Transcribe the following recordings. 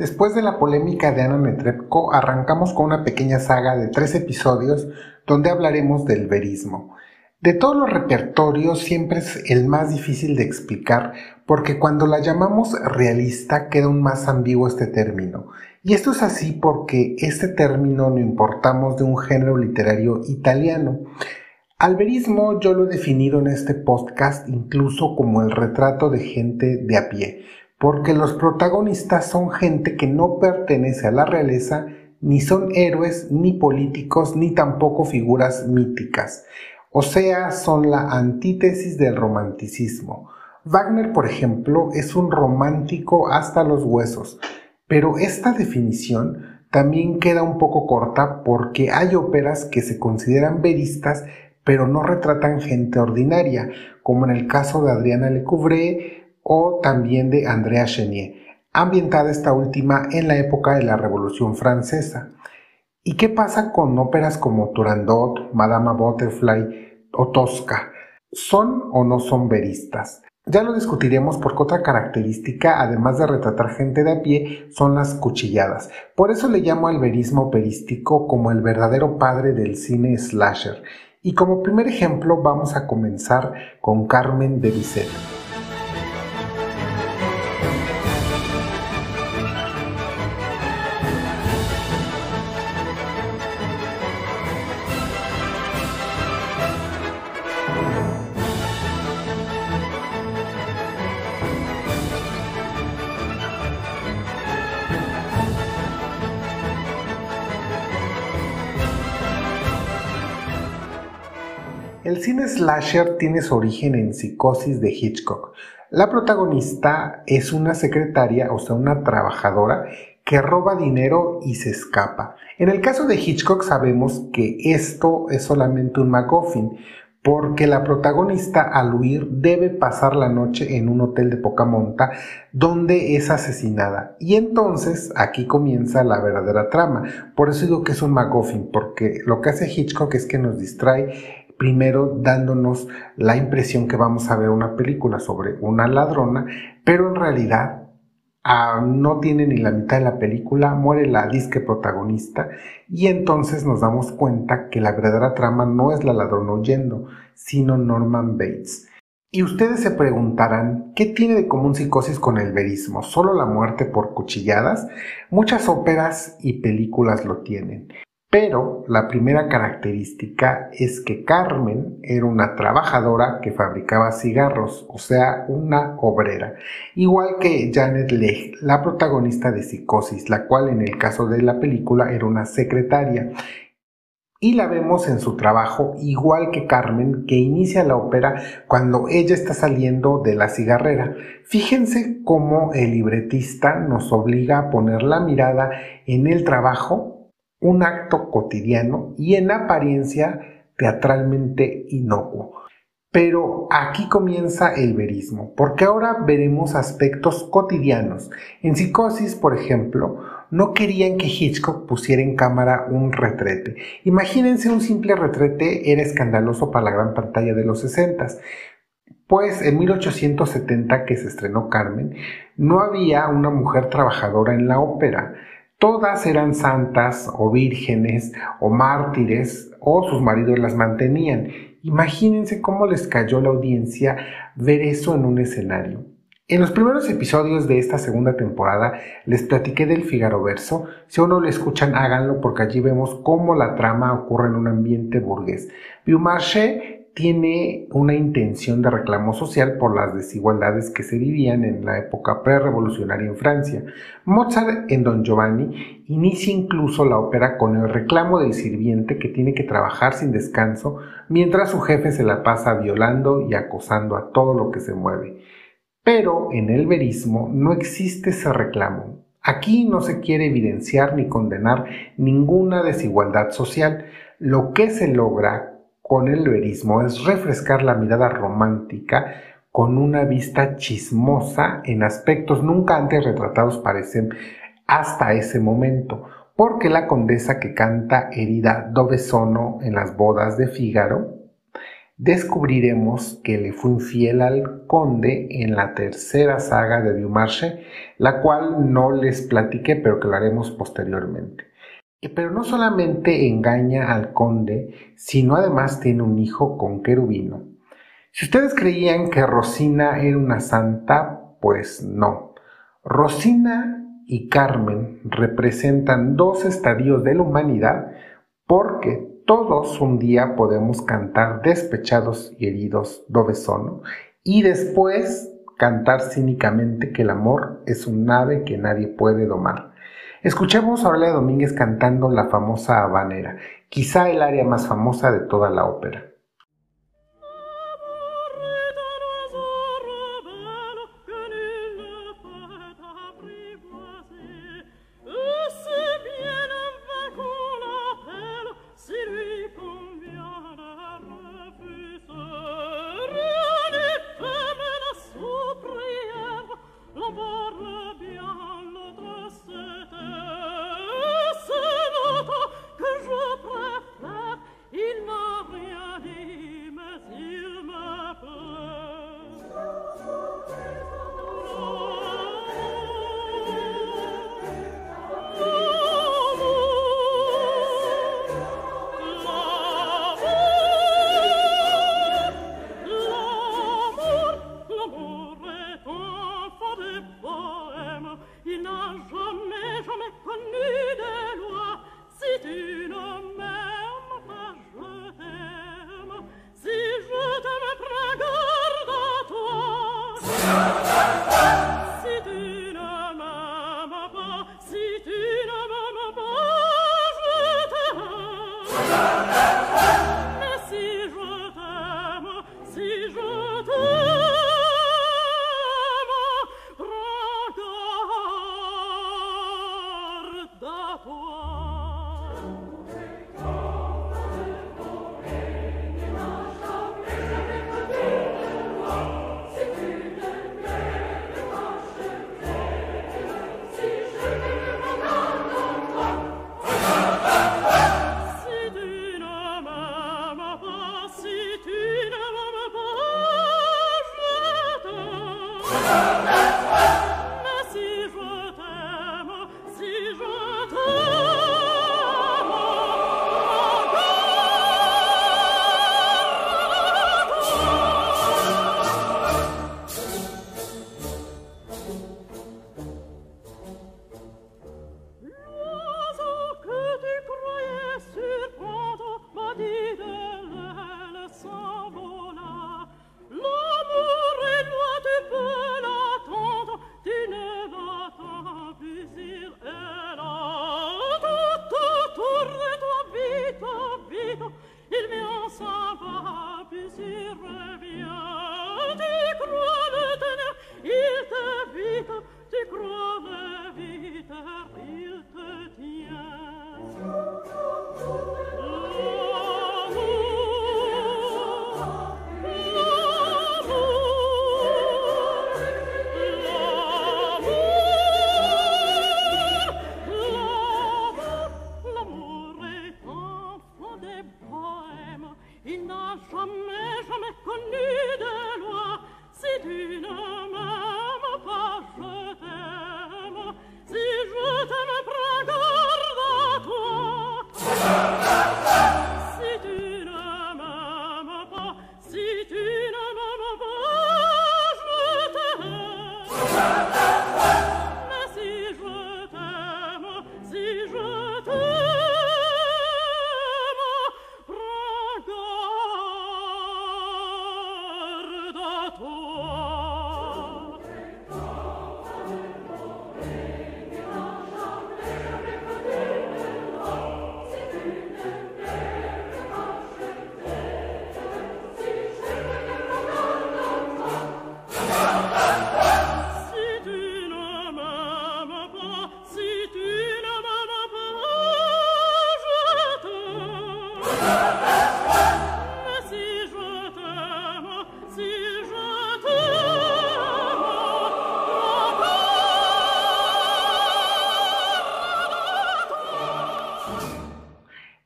Después de la polémica de Ana Netrebko, arrancamos con una pequeña saga de tres episodios donde hablaremos del verismo. De todos los repertorios siempre es el más difícil de explicar porque cuando la llamamos realista queda aún más ambiguo este término. Y esto es así porque este término lo importamos de un género literario italiano. Al verismo yo lo he definido en este podcast incluso como el retrato de gente de a pie porque los protagonistas son gente que no pertenece a la realeza, ni son héroes, ni políticos, ni tampoco figuras míticas. O sea, son la antítesis del romanticismo. Wagner, por ejemplo, es un romántico hasta los huesos, pero esta definición también queda un poco corta porque hay óperas que se consideran veristas pero no retratan gente ordinaria, como en el caso de Adriana Lecouvreur o también de Andrea Chenier, ambientada esta última en la época de la Revolución Francesa. ¿Y qué pasa con óperas como Turandot, Madama Butterfly o Tosca? ¿Son o no son veristas? Ya lo discutiremos porque otra característica, además de retratar gente de a pie, son las cuchilladas. Por eso le llamo al verismo operístico como el verdadero padre del cine slasher. Y como primer ejemplo vamos a comenzar con Carmen de Bizet. El cine slasher tiene su origen en Psicosis de Hitchcock. La protagonista es una secretaria, o sea, una trabajadora que roba dinero y se escapa. En el caso de Hitchcock sabemos que esto es solamente un MacGuffin, porque la protagonista al huir debe pasar la noche en un hotel de poca monta donde es asesinada. Y entonces aquí comienza la verdadera trama. Por eso digo que es un MacGuffin, porque lo que hace Hitchcock es que nos distrae primero dándonos la impresión que vamos a ver una película sobre una ladrona, pero en realidad ah, no tiene ni la mitad de la película, muere la disque protagonista y entonces nos damos cuenta que la verdadera trama no es la ladrona huyendo, sino Norman Bates. Y ustedes se preguntarán, ¿qué tiene de común psicosis con el verismo? ¿Solo la muerte por cuchilladas? Muchas óperas y películas lo tienen. Pero la primera característica es que Carmen era una trabajadora que fabricaba cigarros, o sea, una obrera, igual que Janet Leigh, la protagonista de Psicosis, la cual en el caso de la película era una secretaria. Y la vemos en su trabajo igual que Carmen, que inicia la ópera cuando ella está saliendo de la cigarrera. Fíjense cómo el libretista nos obliga a poner la mirada en el trabajo un acto cotidiano y en apariencia teatralmente inocuo. Pero aquí comienza el verismo, porque ahora veremos aspectos cotidianos. En Psicosis, por ejemplo, no querían que Hitchcock pusiera en cámara un retrete. Imagínense un simple retrete era escandaloso para la gran pantalla de los 60. Pues en 1870 que se estrenó Carmen, no había una mujer trabajadora en la ópera. Todas eran santas o vírgenes o mártires o sus maridos las mantenían. Imagínense cómo les cayó la audiencia ver eso en un escenario. En los primeros episodios de esta segunda temporada les platiqué del Figaro Verso. Si aún no lo escuchan, háganlo porque allí vemos cómo la trama ocurre en un ambiente burgués. Beaumarchais tiene una intención de reclamo social por las desigualdades que se vivían en la época prerevolucionaria en Francia. Mozart en Don Giovanni inicia incluso la ópera con el reclamo del sirviente que tiene que trabajar sin descanso mientras su jefe se la pasa violando y acosando a todo lo que se mueve. Pero en el verismo no existe ese reclamo. Aquí no se quiere evidenciar ni condenar ninguna desigualdad social. Lo que se logra con el verismo es refrescar la mirada romántica con una vista chismosa en aspectos nunca antes retratados parecen hasta ese momento, porque la condesa que canta herida dove sono en las bodas de Fígaro descubriremos que le fue infiel al conde en la tercera saga de Dumarche, la cual no les platiqué, pero que lo haremos posteriormente. Pero no solamente engaña al conde, sino además tiene un hijo con querubino. Si ustedes creían que Rosina era una santa, pues no. Rosina y Carmen representan dos estadios de la humanidad porque todos un día podemos cantar despechados y heridos dove sono y después cantar cínicamente que el amor es un ave que nadie puede domar. Escuchemos a Aurelia Domínguez cantando la famosa habanera, quizá el área más famosa de toda la ópera.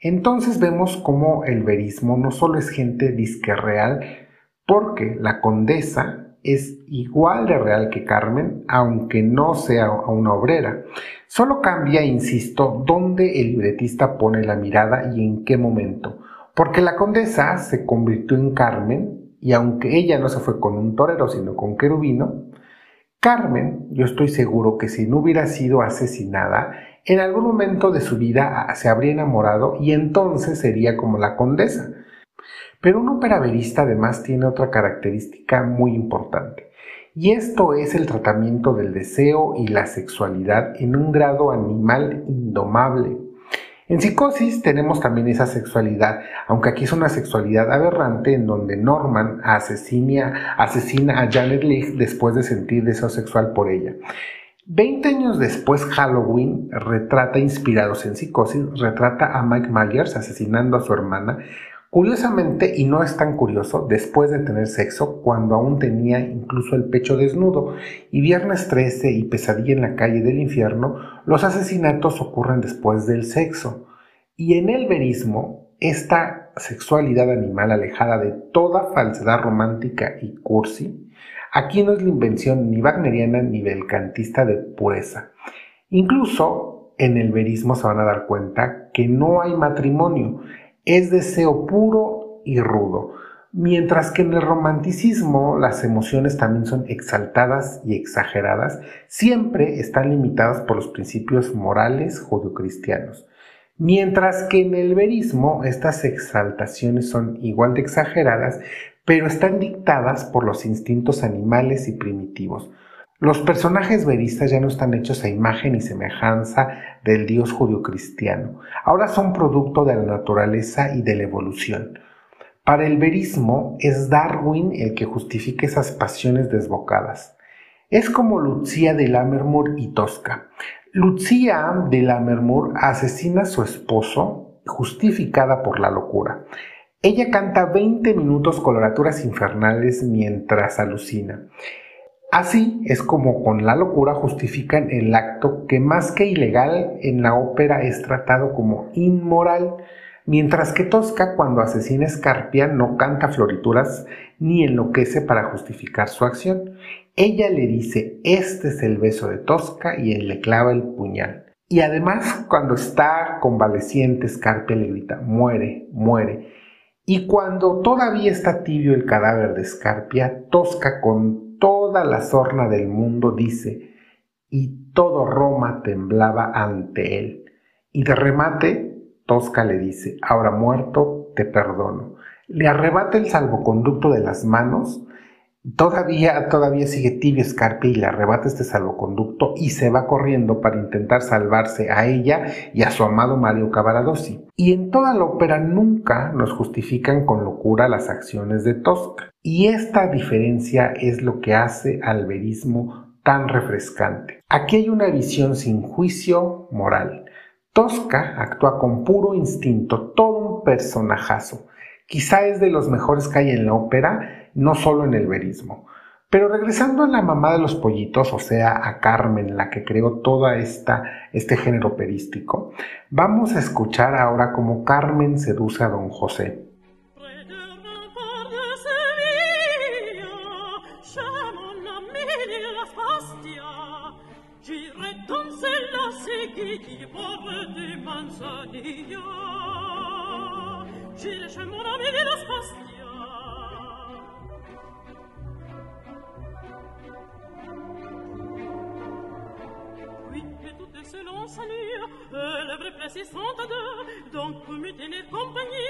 Entonces vemos cómo el verismo no solo es gente disque real, porque la condesa es igual de real que Carmen, aunque no sea una obrera. Solo cambia, insisto, dónde el libretista pone la mirada y en qué momento. Porque la condesa se convirtió en Carmen, y aunque ella no se fue con un torero, sino con querubino, Carmen, yo estoy seguro que si no hubiera sido asesinada, en algún momento de su vida se habría enamorado y entonces sería como la condesa. Pero un operaverista además tiene otra característica muy importante, y esto es el tratamiento del deseo y la sexualidad en un grado animal indomable. En psicosis tenemos también esa sexualidad, aunque aquí es una sexualidad aberrante en donde Norman asesina, asesina a Janet Leigh después de sentir deseo sexual por ella. Veinte años después, Halloween retrata, inspirados en psicosis, retrata a Mike Myers asesinando a su hermana Curiosamente, y no es tan curioso, después de tener sexo, cuando aún tenía incluso el pecho desnudo, y Viernes 13 y Pesadilla en la calle del infierno, los asesinatos ocurren después del sexo. Y en el verismo, esta sexualidad animal alejada de toda falsedad romántica y cursi, aquí no es la invención ni wagneriana ni belcantista de pureza. Incluso en el verismo se van a dar cuenta que no hay matrimonio, es deseo puro y rudo, mientras que en el romanticismo las emociones también son exaltadas y exageradas, siempre están limitadas por los principios morales judio-cristianos. Mientras que en el verismo estas exaltaciones son igual de exageradas, pero están dictadas por los instintos animales y primitivos, los personajes veristas ya no están hechos a imagen y semejanza del Dios judío-cristiano, ahora son producto de la naturaleza y de la evolución. Para el verismo es Darwin el que justifica esas pasiones desbocadas. Es como Lucía de Lammermoor y Tosca. Lucía de Lammermoor asesina a su esposo justificada por la locura. Ella canta 20 minutos coloraturas infernales mientras alucina. Así es como con la locura justifican el acto que más que ilegal en la ópera es tratado como inmoral, mientras que Tosca cuando asesina a Scarpia no canta florituras ni enloquece para justificar su acción. Ella le dice, este es el beso de Tosca y él le clava el puñal. Y además cuando está convaleciente Scarpia le grita, muere, muere. Y cuando todavía está tibio el cadáver de Scarpia, Tosca con toda la sorna del mundo, dice, y todo Roma temblaba ante él. Y de remate, Tosca le dice, ahora muerto, te perdono. Le arrebata el salvoconducto de las manos, todavía, todavía sigue tibio Scarpi y le arrebata este salvoconducto y se va corriendo para intentar salvarse a ella y a su amado Mario Cavaradossi. Y en toda la ópera nunca nos justifican con locura las acciones de Tosca. Y esta diferencia es lo que hace al verismo tan refrescante. Aquí hay una visión sin juicio moral. Tosca actúa con puro instinto, todo un personajazo. Quizá es de los mejores que hay en la ópera, no solo en el verismo. Pero regresando a la mamá de los pollitos, o sea, a Carmen, la que creó todo este género operístico, vamos a escuchar ahora cómo Carmen seduce a don José. se l'on salue, l'œuvre presse est sans donc vous mutez les compagnies.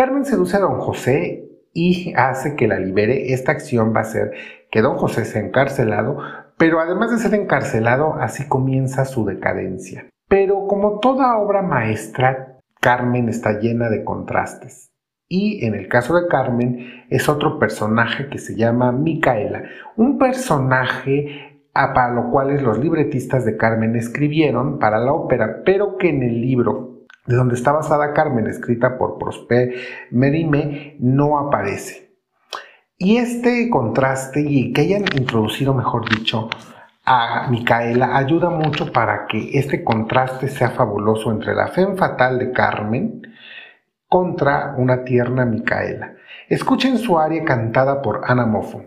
Carmen seduce a don José y hace que la libere. Esta acción va a ser que don José sea encarcelado, pero además de ser encarcelado, así comienza su decadencia. Pero como toda obra maestra, Carmen está llena de contrastes. Y en el caso de Carmen es otro personaje que se llama Micaela, un personaje para lo cual los libretistas de Carmen escribieron para la ópera, pero que en el libro de donde está basada Carmen, escrita por Prosper Merime, no aparece. Y este contraste y que hayan introducido, mejor dicho, a Micaela ayuda mucho para que este contraste sea fabuloso entre la fe fatal de Carmen contra una tierna Micaela. Escuchen su aria cantada por Ana Moffo.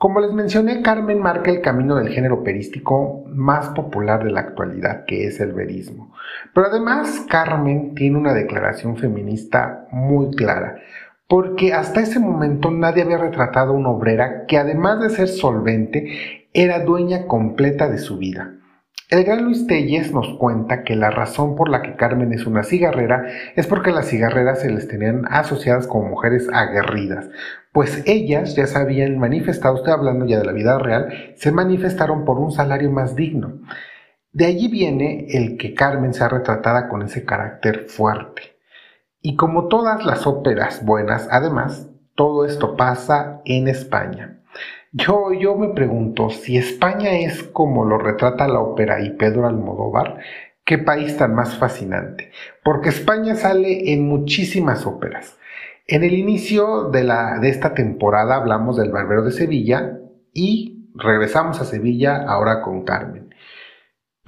Como les mencioné, Carmen marca el camino del género operístico más popular de la actualidad, que es el verismo. Pero además, Carmen tiene una declaración feminista muy clara, porque hasta ese momento nadie había retratado a una obrera que además de ser solvente, era dueña completa de su vida. El gran Luis Telles nos cuenta que la razón por la que Carmen es una cigarrera es porque las cigarreras se les tenían asociadas como mujeres aguerridas, pues ellas ya se habían manifestado, estoy hablando ya de la vida real, se manifestaron por un salario más digno. De allí viene el que Carmen sea retratada con ese carácter fuerte. Y como todas las óperas buenas, además, todo esto pasa en España. Yo, yo me pregunto, si España es como lo retrata la ópera y Pedro Almodóvar, qué país tan más fascinante. Porque España sale en muchísimas óperas. En el inicio de, la, de esta temporada hablamos del Barbero de Sevilla y regresamos a Sevilla ahora con Carmen.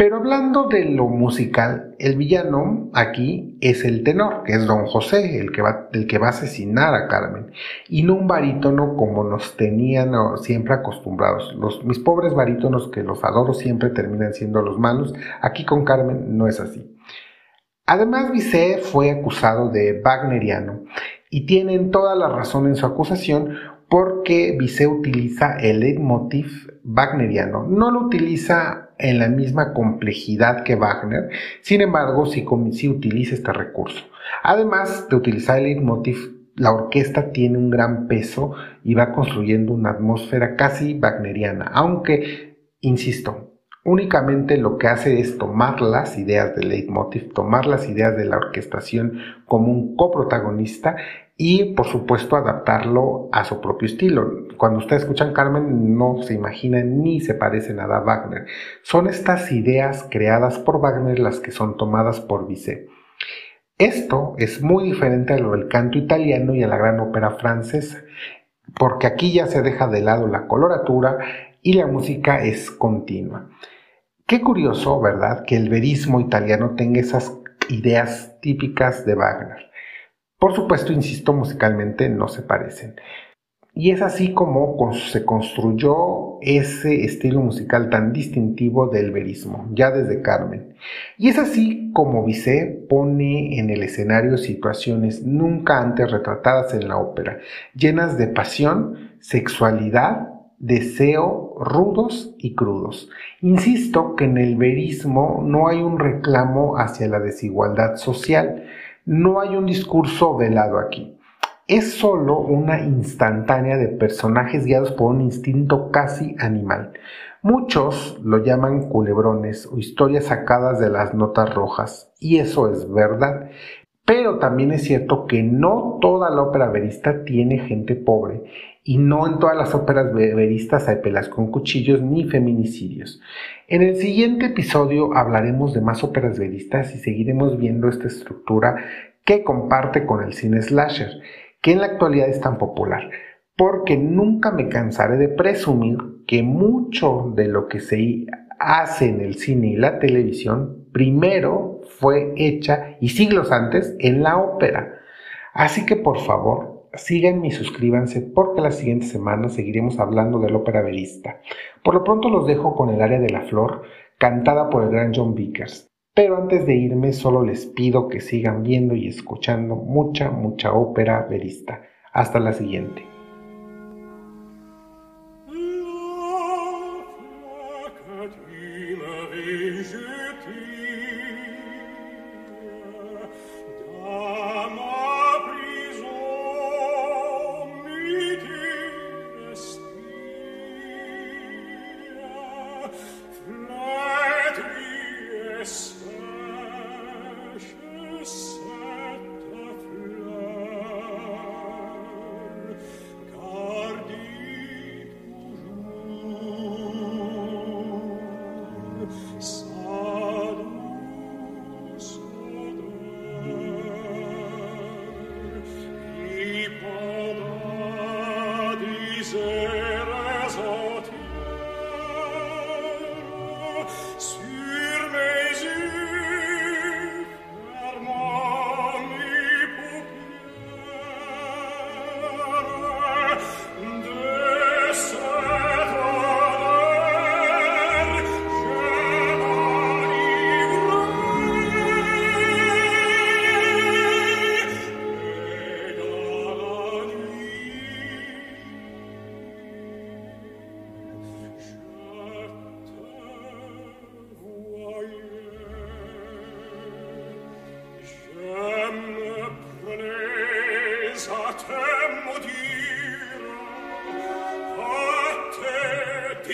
Pero hablando de lo musical, el villano aquí es el tenor, que es Don José, el que va, el que va a asesinar a Carmen, y no un barítono como nos tenían siempre acostumbrados. Los, mis pobres barítonos, que los adoro, siempre terminan siendo los malos. Aquí con Carmen no es así. Además, Bizet fue acusado de wagneriano y tienen toda la razón en su acusación porque Bizet utiliza el leitmotiv wagneriano. No lo utiliza en la misma complejidad que Wagner, sin embargo, sí, utiliza este recurso. Además de utilizar el leitmotiv, la orquesta tiene un gran peso y va construyendo una atmósfera casi wagneriana, aunque, insisto, únicamente lo que hace es tomar las ideas del leitmotiv, tomar las ideas de la orquestación como un coprotagonista y por supuesto adaptarlo a su propio estilo. Cuando ustedes escuchan Carmen no se imaginan ni se parece nada a Wagner. Son estas ideas creadas por Wagner las que son tomadas por Bizet. Esto es muy diferente a lo del canto italiano y a la gran ópera francesa, porque aquí ya se deja de lado la coloratura y la música es continua. Qué curioso, ¿verdad?, que el verismo italiano tenga esas ideas típicas de Wagner. Por supuesto, insisto, musicalmente no se parecen. Y es así como se construyó ese estilo musical tan distintivo del verismo, ya desde Carmen. Y es así como Bizet pone en el escenario situaciones nunca antes retratadas en la ópera, llenas de pasión, sexualidad, deseo, rudos y crudos. Insisto que en el verismo no hay un reclamo hacia la desigualdad social, no hay un discurso velado aquí. Es solo una instantánea de personajes guiados por un instinto casi animal. Muchos lo llaman culebrones o historias sacadas de las notas rojas, y eso es verdad. Pero también es cierto que no toda la ópera verista tiene gente pobre, y no en todas las óperas veristas hay pelas con cuchillos ni feminicidios. En el siguiente episodio hablaremos de más óperas veristas y seguiremos viendo esta estructura que comparte con el cine slasher, que en la actualidad es tan popular, porque nunca me cansaré de presumir que mucho de lo que se hace en el cine y la televisión primero fue hecha y siglos antes en la ópera. Así que por favor, síganme y suscríbanse porque la siguiente semana seguiremos hablando de la ópera verista. Por lo pronto los dejo con el área de la flor, cantada por el gran John Vickers. Pero antes de irme solo les pido que sigan viendo y escuchando mucha, mucha ópera verista. Hasta la siguiente.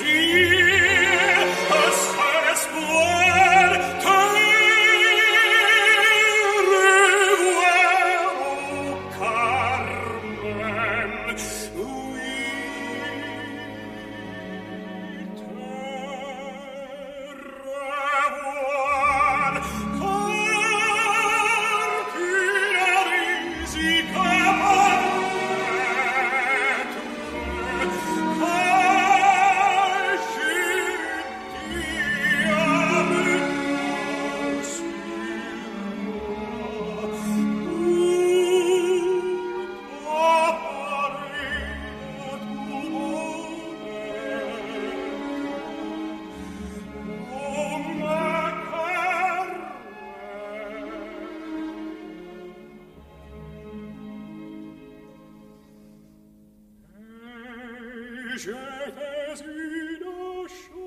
继。Ricete si nasce